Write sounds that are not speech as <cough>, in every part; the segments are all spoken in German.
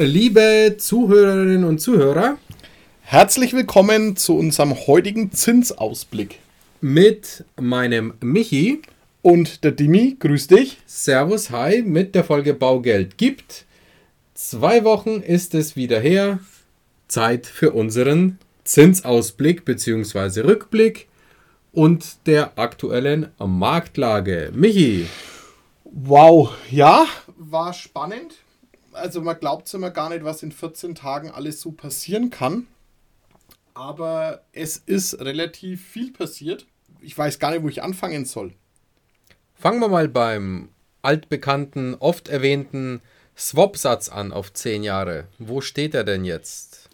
Liebe Zuhörerinnen und Zuhörer, herzlich willkommen zu unserem heutigen Zinsausblick. Mit meinem Michi und der Dimi, grüß dich. Servus, hi, mit der Folge Baugeld gibt. Zwei Wochen ist es wieder her. Zeit für unseren Zinsausblick bzw. Rückblick und der aktuellen Marktlage. Michi. Wow, ja, war spannend. Also man glaubt es immer gar nicht, was in 14 Tagen alles so passieren kann. Aber es ist relativ viel passiert. Ich weiß gar nicht, wo ich anfangen soll. Fangen wir mal beim altbekannten, oft erwähnten Swap-Satz an auf 10 Jahre. Wo steht er denn jetzt?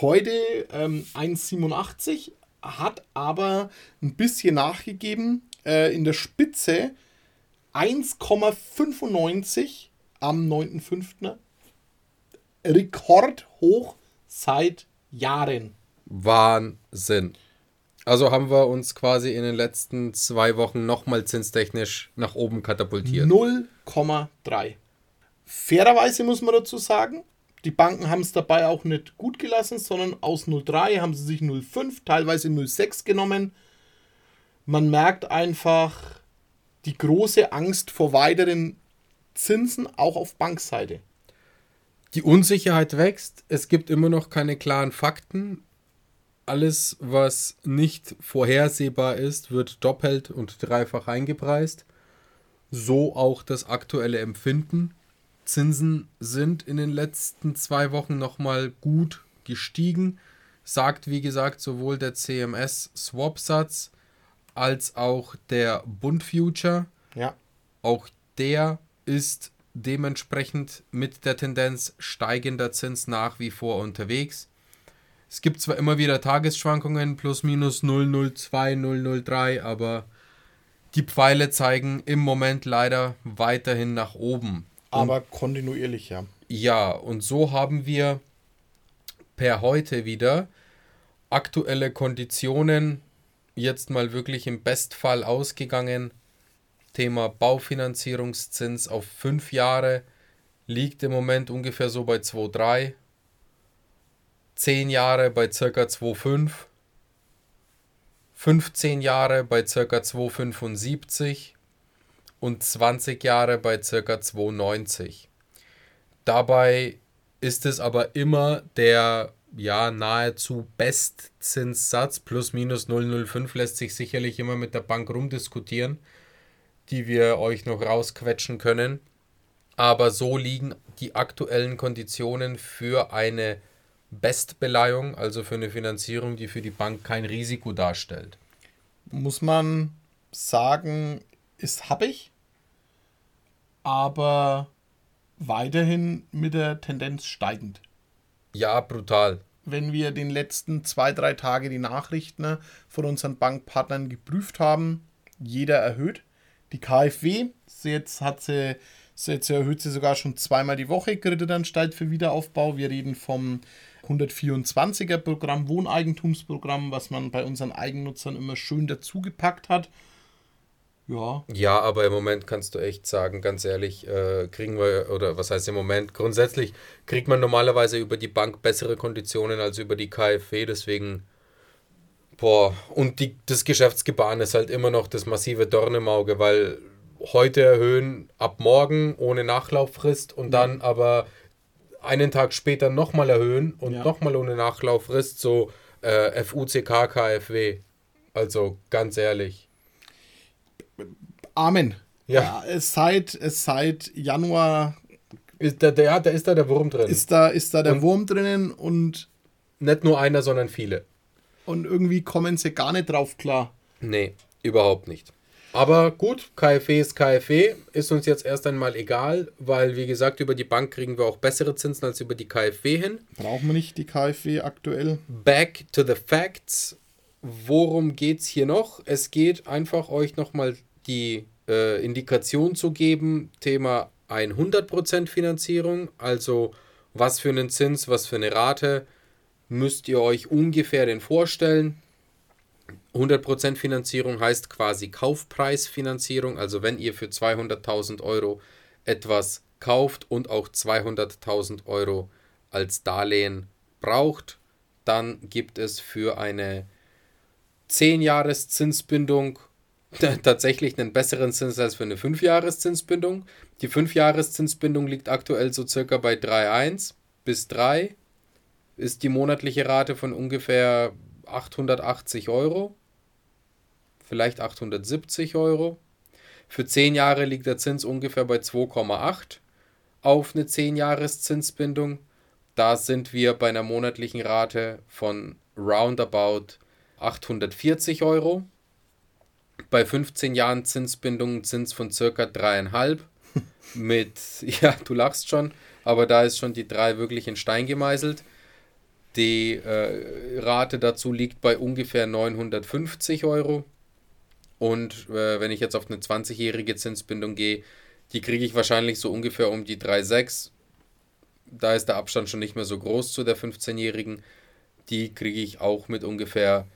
Heute ähm, 1,87, hat aber ein bisschen nachgegeben. Äh, in der Spitze 1,95 am 9.5. Rekordhoch seit Jahren. Wahnsinn. Also haben wir uns quasi in den letzten zwei Wochen nochmal zinstechnisch nach oben katapultiert. 0,3. Fairerweise muss man dazu sagen, die Banken haben es dabei auch nicht gut gelassen, sondern aus 0,3 haben sie sich 0,5, teilweise 0,6 genommen. Man merkt einfach die große Angst vor weiteren Zinsen, auch auf Bankseite. Die Unsicherheit wächst, es gibt immer noch keine klaren Fakten alles, was nicht vorhersehbar ist, wird doppelt und dreifach eingepreist. So auch das aktuelle Empfinden. Zinsen sind in den letzten zwei Wochen nochmal gut gestiegen. Sagt, wie gesagt, sowohl der CMS-Swap-Satz als auch der Bund Future. Ja. Auch der ist dementsprechend mit der Tendenz steigender Zins nach wie vor unterwegs. Es gibt zwar immer wieder Tagesschwankungen, plus minus 002, 003, aber die Pfeile zeigen im Moment leider weiterhin nach oben. Aber und, kontinuierlich, ja. Ja, und so haben wir per heute wieder aktuelle Konditionen jetzt mal wirklich im Bestfall ausgegangen. Thema Baufinanzierungszins auf fünf Jahre liegt im Moment ungefähr so bei 2,3 10 Jahre bei ca. 2,5, 15 Jahre bei ca. 2,75 und 20 Jahre bei ca. 2,90. Dabei ist es aber immer der ja nahezu Bestzinssatz plus minus 0,05 lässt sich sicherlich immer mit der Bank rumdiskutieren, die wir euch noch rausquetschen können. Aber so liegen die aktuellen Konditionen für eine Bestbeleihung, also für eine Finanzierung, die für die Bank kein Risiko darstellt. Muss man sagen, ist happig, aber weiterhin mit der Tendenz steigend. Ja, brutal. Wenn wir den letzten zwei, drei Tage die Nachrichten von unseren Bankpartnern geprüft haben, jeder erhöht. Die KfW, jetzt hat sie, jetzt erhöht sie sogar schon zweimal die Woche Kreditanstalt für Wiederaufbau. Wir reden vom 124er Programm, Wohneigentumsprogramm, was man bei unseren Eigennutzern immer schön dazugepackt hat. Ja. Ja, aber im Moment kannst du echt sagen, ganz ehrlich, äh, kriegen wir, oder was heißt im Moment, grundsätzlich kriegt man normalerweise über die Bank bessere Konditionen als über die KfW, deswegen, boah, und die, das Geschäftsgebaren ist halt immer noch das massive Dorn im Auge, weil heute erhöhen ab morgen ohne Nachlauffrist und dann aber einen Tag später nochmal erhöhen und ja. nochmal ohne Nachlauffrist, so äh, FUCK, KfW. Also ganz ehrlich. Amen. Ja. ja es seit, es seit Januar. Ist da, der, da ist da der Wurm drin. Ist da, ist da der und Wurm drinnen und. Nicht nur einer, sondern viele. Und irgendwie kommen sie gar nicht drauf klar. Nee, überhaupt nicht. Aber gut, KfW ist KfW, ist uns jetzt erst einmal egal, weil wie gesagt, über die Bank kriegen wir auch bessere Zinsen als über die KfW hin. Brauchen wir nicht die KfW aktuell. Back to the facts. Worum geht es hier noch? Es geht einfach euch nochmal die äh, Indikation zu geben, Thema 100% Finanzierung, also was für einen Zins, was für eine Rate müsst ihr euch ungefähr denn vorstellen. 100% Finanzierung heißt quasi Kaufpreisfinanzierung. Also wenn ihr für 200.000 Euro etwas kauft und auch 200.000 Euro als Darlehen braucht, dann gibt es für eine 10-Jahres-Zinsbindung <laughs> tatsächlich einen besseren Zins als für eine 5-Jahres-Zinsbindung. Die 5-Jahres-Zinsbindung liegt aktuell so circa bei 3,1 bis 3. Ist die monatliche Rate von ungefähr 880 Euro. Vielleicht 870 Euro. Für 10 Jahre liegt der Zins ungefähr bei 2,8 auf eine 10-Jahres-Zinsbindung. Da sind wir bei einer monatlichen Rate von roundabout 840 Euro. Bei 15 Jahren Zinsbindung Zins von circa 3,5 <laughs> mit, ja, du lachst schon, aber da ist schon die 3 wirklich in Stein gemeißelt. Die äh, Rate dazu liegt bei ungefähr 950 Euro. Und äh, wenn ich jetzt auf eine 20-jährige Zinsbindung gehe, die kriege ich wahrscheinlich so ungefähr um die 3,6. Da ist der Abstand schon nicht mehr so groß zu der 15-jährigen. Die kriege ich auch mit ungefähr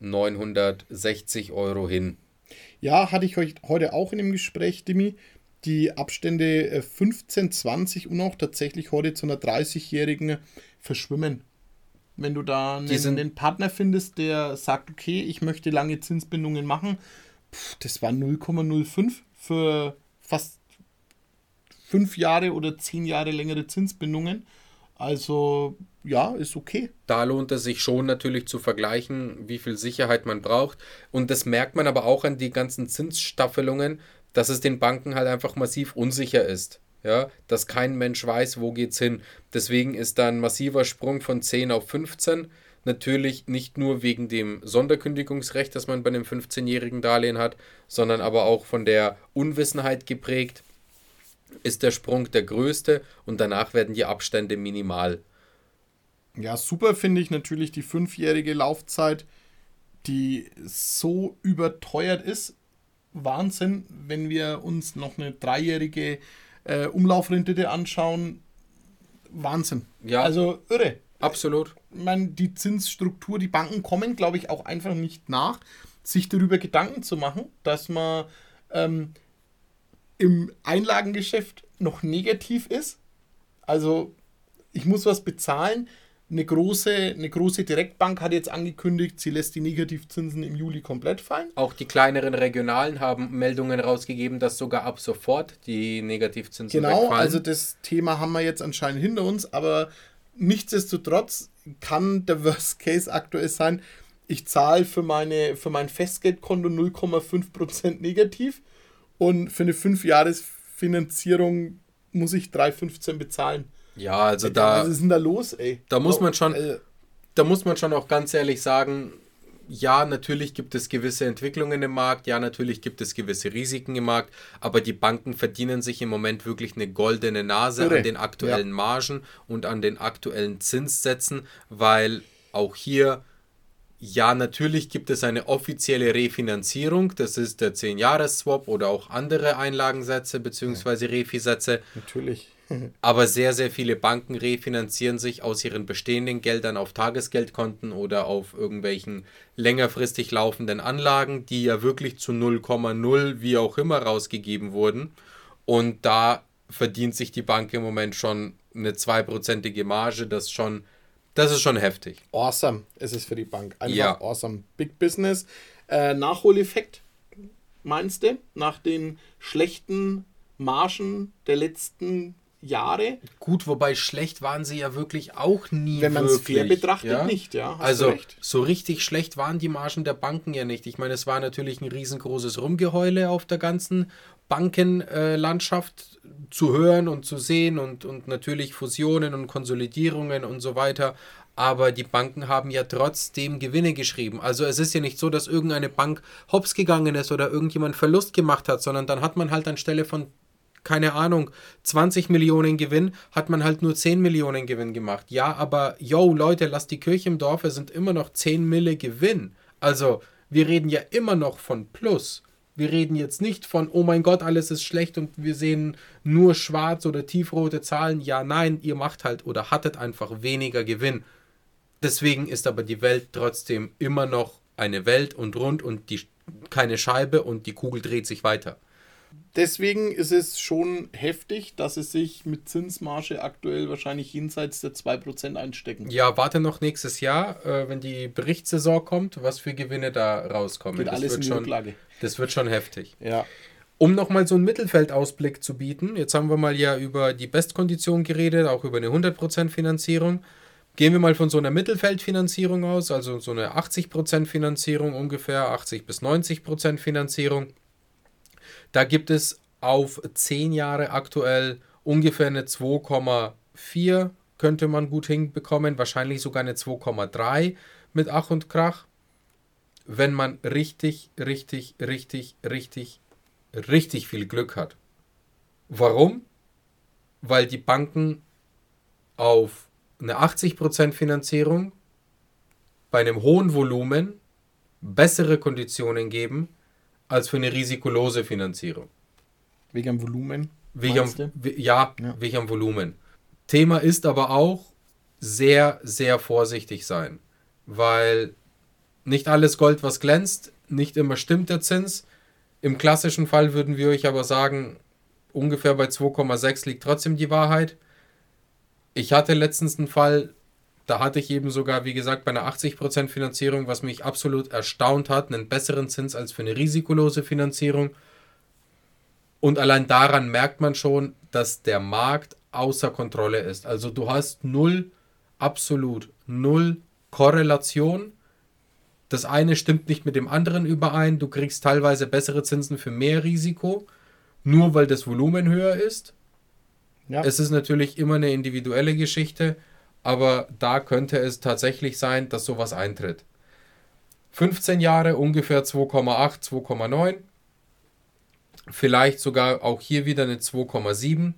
960 Euro hin. Ja, hatte ich heute auch in dem Gespräch, Dimi. Die Abstände 15, äh, 20 und auch tatsächlich heute zu einer 30-jährigen verschwimmen. Wenn du da einen, einen, Partner findest, der sagt, okay, ich möchte lange Zinsbindungen machen, pff, das war 0,05 für fast fünf Jahre oder zehn Jahre längere Zinsbindungen. Also ja, ist okay. Da lohnt es sich schon natürlich zu vergleichen, wie viel Sicherheit man braucht. Und das merkt man aber auch an die ganzen Zinsstaffelungen, dass es den Banken halt einfach massiv unsicher ist. Ja, dass kein Mensch weiß, wo geht's hin. Deswegen ist da ein massiver Sprung von 10 auf 15. Natürlich nicht nur wegen dem Sonderkündigungsrecht, das man bei einem 15-jährigen Darlehen hat, sondern aber auch von der Unwissenheit geprägt ist der Sprung der größte und danach werden die Abstände minimal. Ja, super finde ich natürlich die fünfjährige Laufzeit, die so überteuert ist. Wahnsinn, wenn wir uns noch eine dreijährige äh, Umlaufrendite anschauen. Wahnsinn. Ja. Also irre. Absolut. Ich meine, die Zinsstruktur, die Banken kommen, glaube ich, auch einfach nicht nach, sich darüber Gedanken zu machen, dass man ähm, im Einlagengeschäft noch negativ ist. Also ich muss was bezahlen. Eine große, eine große Direktbank hat jetzt angekündigt, sie lässt die Negativzinsen im Juli komplett fallen. Auch die kleineren Regionalen haben Meldungen rausgegeben, dass sogar ab sofort die Negativzinsen genau, wegfallen. Genau, also das Thema haben wir jetzt anscheinend hinter uns, aber nichtsdestotrotz kann der Worst Case aktuell sein, ich zahle für, meine, für mein Festgeldkonto 0,5% negativ und für eine 5-Jahres-Finanzierung muss ich 3,15 bezahlen. Ja, also da. Was ist denn da los, ey? Da muss man schon, äh, da muss man schon auch ganz ehrlich sagen, ja, natürlich gibt es gewisse Entwicklungen im Markt, ja, natürlich gibt es gewisse Risiken im Markt, aber die Banken verdienen sich im Moment wirklich eine goldene Nase an den aktuellen ja. Margen und an den aktuellen Zinssätzen, weil auch hier ja, natürlich gibt es eine offizielle Refinanzierung, das ist der 10-Jahres-Swap oder auch andere Einlagensätze bzw. Refi-Sätze. Natürlich. Aber sehr, sehr viele Banken refinanzieren sich aus ihren bestehenden Geldern auf Tagesgeldkonten oder auf irgendwelchen längerfristig laufenden Anlagen, die ja wirklich zu 0,0 wie auch immer rausgegeben wurden. Und da verdient sich die Bank im Moment schon eine zweiprozentige Marge, das schon das ist schon heftig. Awesome ist es für die Bank. Einfach ja. awesome. Big Business. Äh, Nachholeffekt, meinst du? Nach den schlechten Margen der letzten Jahre. Gut, wobei schlecht waren sie ja wirklich auch nie. Wenn man es fair betrachtet, ja? nicht, ja. also so richtig schlecht waren die Margen der Banken ja nicht. Ich meine, es war natürlich ein riesengroßes Rumgeheule auf der ganzen Bankenlandschaft äh, zu hören und zu sehen und, und natürlich Fusionen und Konsolidierungen und so weiter. Aber die Banken haben ja trotzdem Gewinne geschrieben. Also es ist ja nicht so, dass irgendeine Bank hops gegangen ist oder irgendjemand Verlust gemacht hat, sondern dann hat man halt anstelle von keine Ahnung, 20 Millionen Gewinn, hat man halt nur 10 Millionen Gewinn gemacht. Ja, aber yo, Leute, lasst die Kirche im Dorf, es sind immer noch 10 Mille Gewinn. Also, wir reden ja immer noch von Plus. Wir reden jetzt nicht von, oh mein Gott, alles ist schlecht und wir sehen nur schwarz oder tiefrote Zahlen. Ja, nein, ihr macht halt oder hattet einfach weniger Gewinn. Deswegen ist aber die Welt trotzdem immer noch eine Welt und rund und die, keine Scheibe und die Kugel dreht sich weiter. Deswegen ist es schon heftig, dass sie sich mit Zinsmarge aktuell wahrscheinlich jenseits der 2% einstecken. Ja, warte noch nächstes Jahr, äh, wenn die Berichtssaison kommt, was für Gewinne da rauskommen. Geht das alles wird in schon, Rücklage. Das wird schon heftig. Ja. Um nochmal so einen Mittelfeldausblick zu bieten, jetzt haben wir mal ja über die Bestkondition geredet, auch über eine 100% Finanzierung. Gehen wir mal von so einer Mittelfeldfinanzierung aus, also so eine 80% Finanzierung ungefähr, 80 bis 90% Finanzierung. Da gibt es auf 10 Jahre aktuell ungefähr eine 2,4 könnte man gut hinbekommen, wahrscheinlich sogar eine 2,3 mit Ach und Krach, wenn man richtig, richtig, richtig, richtig, richtig viel Glück hat. Warum? Weil die Banken auf eine 80% Finanzierung bei einem hohen Volumen bessere Konditionen geben als für eine risikolose Finanzierung. Wegen am Volumen. Wegen am, ja, Ja. wegen am Volumen. Thema ist aber auch sehr, sehr vorsichtig sein, weil nicht alles Gold, was glänzt, nicht immer stimmt der Zins. Im klassischen Fall würden wir euch aber sagen, ungefähr bei 2,6 liegt trotzdem die Wahrheit. Ich hatte letztens einen Fall, da hatte ich eben sogar, wie gesagt, bei einer 80% Finanzierung, was mich absolut erstaunt hat, einen besseren Zins als für eine risikolose Finanzierung. Und allein daran merkt man schon, dass der Markt außer Kontrolle ist. Also du hast null, absolut null Korrelation. Das eine stimmt nicht mit dem anderen überein. Du kriegst teilweise bessere Zinsen für mehr Risiko, nur weil das Volumen höher ist. Ja. Es ist natürlich immer eine individuelle Geschichte, aber da könnte es tatsächlich sein, dass sowas eintritt. 15 Jahre ungefähr 2,8, 2,9. Vielleicht sogar auch hier wieder eine 2,7.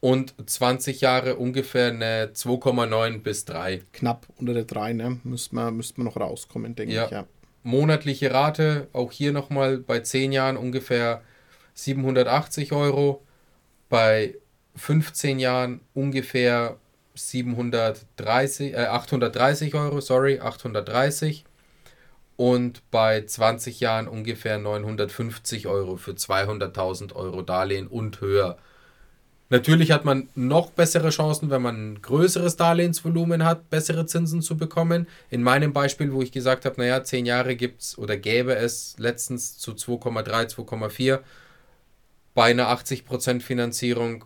Und 20 Jahre ungefähr eine 2,9 bis 3. Knapp unter der 3, ne? Müsste man, müsste man noch rauskommen, denke Ja. ich. Ja. Monatliche Rate, auch hier nochmal bei 10 Jahren ungefähr 780 Euro. Bei 15 Jahren ungefähr 730, äh, 830 Euro, sorry, 830. Und bei 20 Jahren ungefähr 950 Euro für 200.000 Euro Darlehen und höher. Natürlich hat man noch bessere Chancen, wenn man ein größeres Darlehensvolumen hat, bessere Zinsen zu bekommen. In meinem Beispiel, wo ich gesagt habe, naja, 10 Jahre gibt es oder gäbe es letztens zu 2,3, 2,4 bei einer 80% Finanzierung.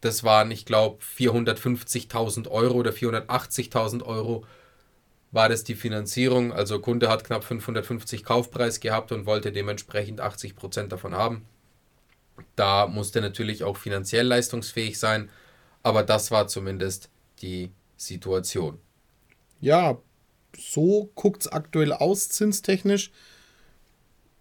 Das waren, ich glaube, 450.000 Euro oder 480.000 Euro war das die Finanzierung. Also Kunde hat knapp 550 Kaufpreis gehabt und wollte dementsprechend 80% davon haben. Da musste natürlich auch finanziell leistungsfähig sein, aber das war zumindest die Situation. ja, so guckt es aktuell aus, zinstechnisch.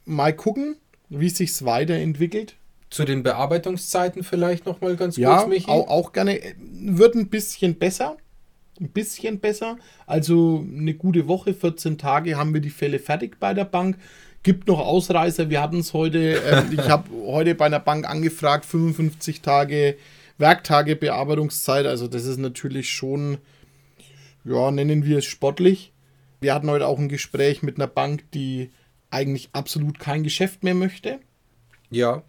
Mal gucken, wie es sich weiterentwickelt. Zu den Bearbeitungszeiten vielleicht nochmal ganz Ja, kurz, Michi. auch, auch gerne. äh, Wird ein bisschen besser. Ein bisschen besser. Also eine gute Woche, 14 Tage haben wir die Fälle fertig bei der Bank. Gibt noch Ausreißer. Wir hatten es heute, ähm, <laughs> ich habe heute bei einer Bank angefragt, 55 Tage Werktage Bearbeitungszeit. Also das ist natürlich schon, ja, nennen wir es sportlich. Wir hatten heute auch ein Gespräch mit einer Bank, die eigentlich absolut kein Geschäft mehr möchte Ja,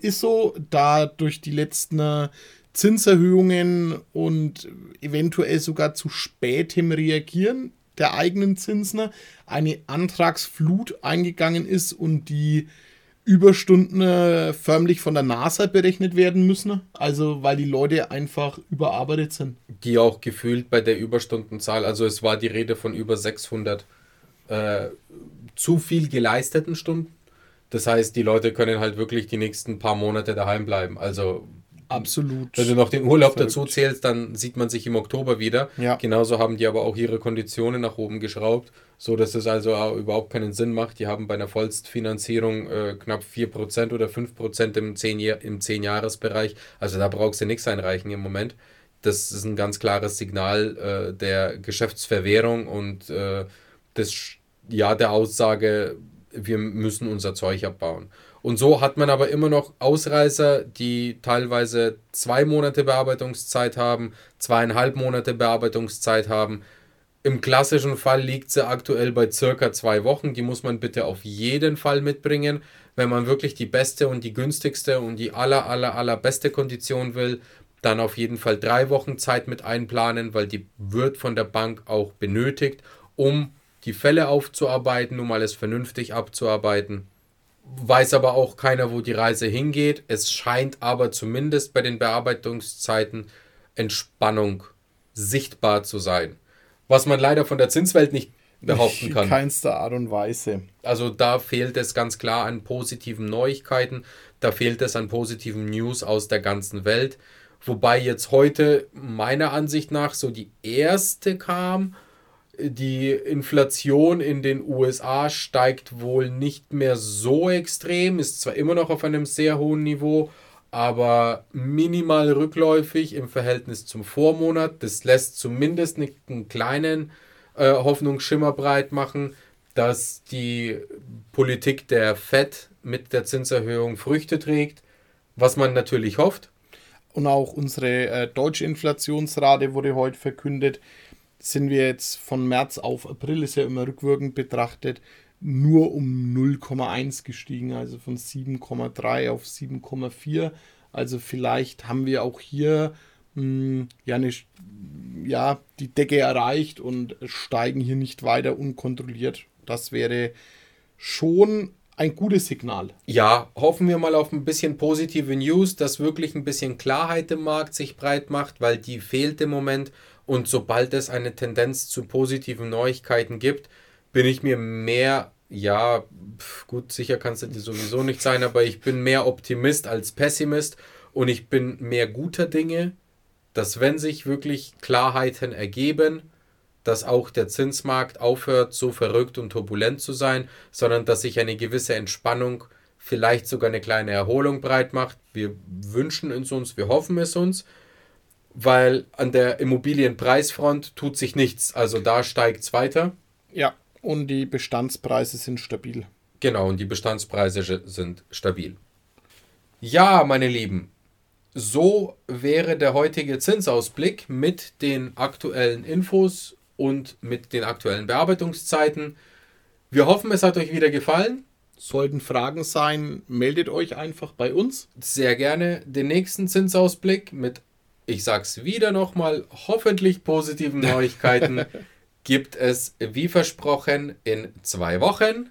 ist so, da durch die letzten äh, Zinserhöhungen und eventuell sogar zu spätem Reagieren der eigenen Zinsen eine Antragsflut eingegangen ist und die Überstunden äh, förmlich von der NASA berechnet werden müssen. Also weil die Leute einfach überarbeitet sind. die auch gefühlt bei der Überstundenzahl, also es war die Rede von über 600 äh, zu viel geleisteten Stunden. Das heißt, die Leute können halt wirklich die nächsten paar Monate daheim bleiben. Also Absolut. Wenn du noch den Urlaub Verrückt. dazu zählst, dann sieht man sich im Oktober wieder. Ja. Genauso haben die aber auch ihre Konditionen nach oben geschraubt, so dass es also überhaupt keinen Sinn macht. Die haben bei einer Vollstfinanzierung äh, knapp 4% oder 5% im 10 Jahr- im 10-Jahres-Bereich. Also da brauchst du nichts einreichen im Moment. Das ist ein ganz klares Signal äh, der Geschäftsverwehrung und äh, des, ja, der Aussage, wir müssen unser Zeug abbauen. Und so hat man aber immer noch Ausreißer, die teilweise zwei Monate Bearbeitungszeit haben, zweieinhalb Monate Bearbeitungszeit haben. Im klassischen Fall liegt sie aktuell bei circa zwei Wochen. Die muss man bitte auf jeden Fall mitbringen. wenn man wirklich die beste und die günstigste und die aller, aller, aller beste Kondition will, dann auf jeden Fall drei Wochen Zeit mit einplanen, weil die wird von der Bank auch benötigt, um die Fälle aufzuarbeiten, um alles vernünftig abzuarbeiten. Weiß aber auch keiner, wo die Reise hingeht. Es scheint aber zumindest bei den Bearbeitungszeiten Entspannung sichtbar zu sein. Was man leider von der Zinswelt nicht behaupten kann. In keinster Art und Weise. Also da fehlt es ganz klar an positiven Neuigkeiten, da fehlt es an positiven News aus der ganzen Welt. Wobei jetzt heute meiner Ansicht nach so die erste kam. Die Inflation in den USA steigt wohl nicht mehr so extrem, ist zwar immer noch auf einem sehr hohen Niveau, aber minimal rückläufig im Verhältnis zum Vormonat. Das lässt zumindest einen kleinen äh, Hoffnungsschimmer breit machen, dass die Politik der FED mit der Zinserhöhung Früchte trägt, was man natürlich hofft. Und auch unsere äh, deutsche Inflationsrate wurde heute verkündet. Sind wir jetzt von März auf April, ist ja immer rückwirkend betrachtet, nur um 0,1 gestiegen, also von 7,3 auf 7,4. Also vielleicht haben wir auch hier mh, hm, ja, eine, ja die Decke erreicht und steigen hier nicht weiter unkontrolliert. Das wäre schon ein gutes Signal. Ja, hoffen wir mal auf ein bisschen positive News, dass wirklich ein bisschen Klarheit im Markt sich breit macht, weil die fehlt im Moment. Und sobald es eine Tendenz zu positiven Neuigkeiten gibt, bin ich mir mehr, ja, gut, sicher kannst du dir sowieso nicht sein, aber ich bin mehr Optimist als Pessimist und ich bin mehr guter Dinge, dass wenn sich wirklich Klarheiten ergeben, dass auch der Zinsmarkt aufhört, so verrückt und turbulent zu sein, sondern dass sich eine gewisse Entspannung, vielleicht sogar eine kleine Erholung breit macht. Wir wünschen es uns, wir hoffen es uns, weil an der Immobilienpreisfront tut sich nichts. Also da steigt es weiter. Ja, und die Bestandspreise sind stabil. Genau, und die Bestandspreise sind stabil. Ja, meine Lieben, so wäre der heutige Zinsausblick mit den aktuellen Infos und mit den aktuellen Bearbeitungszeiten. Wir hoffen, es hat euch wieder gefallen. Sollten Fragen sein, meldet euch einfach bei uns. Sehr gerne den nächsten Zinsausblick mit, ich sag's wieder nochmal, hoffentlich positiven <laughs> Neuigkeiten gibt es wie versprochen in zwei Wochen.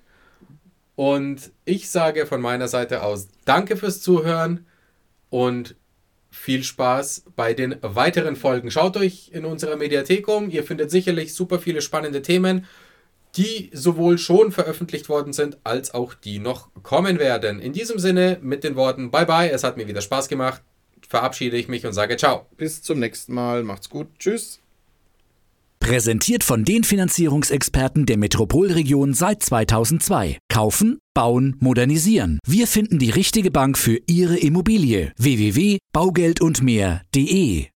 Und ich sage von meiner Seite aus Danke fürs Zuhören und viel Spaß bei den weiteren Folgen. Schaut euch in unserer Mediathek um. Ihr findet sicherlich super viele spannende Themen, die sowohl schon veröffentlicht worden sind, als auch die noch kommen werden. In diesem Sinne mit den Worten Bye bye, es hat mir wieder Spaß gemacht. Verabschiede ich mich und sage Ciao. Bis zum nächsten Mal. Macht's gut. Tschüss. Präsentiert von den Finanzierungsexperten der Metropolregion seit 2002. Kaufen, bauen, modernisieren. Wir finden die richtige Bank für Ihre Immobilie. www.baugeldundmehr.de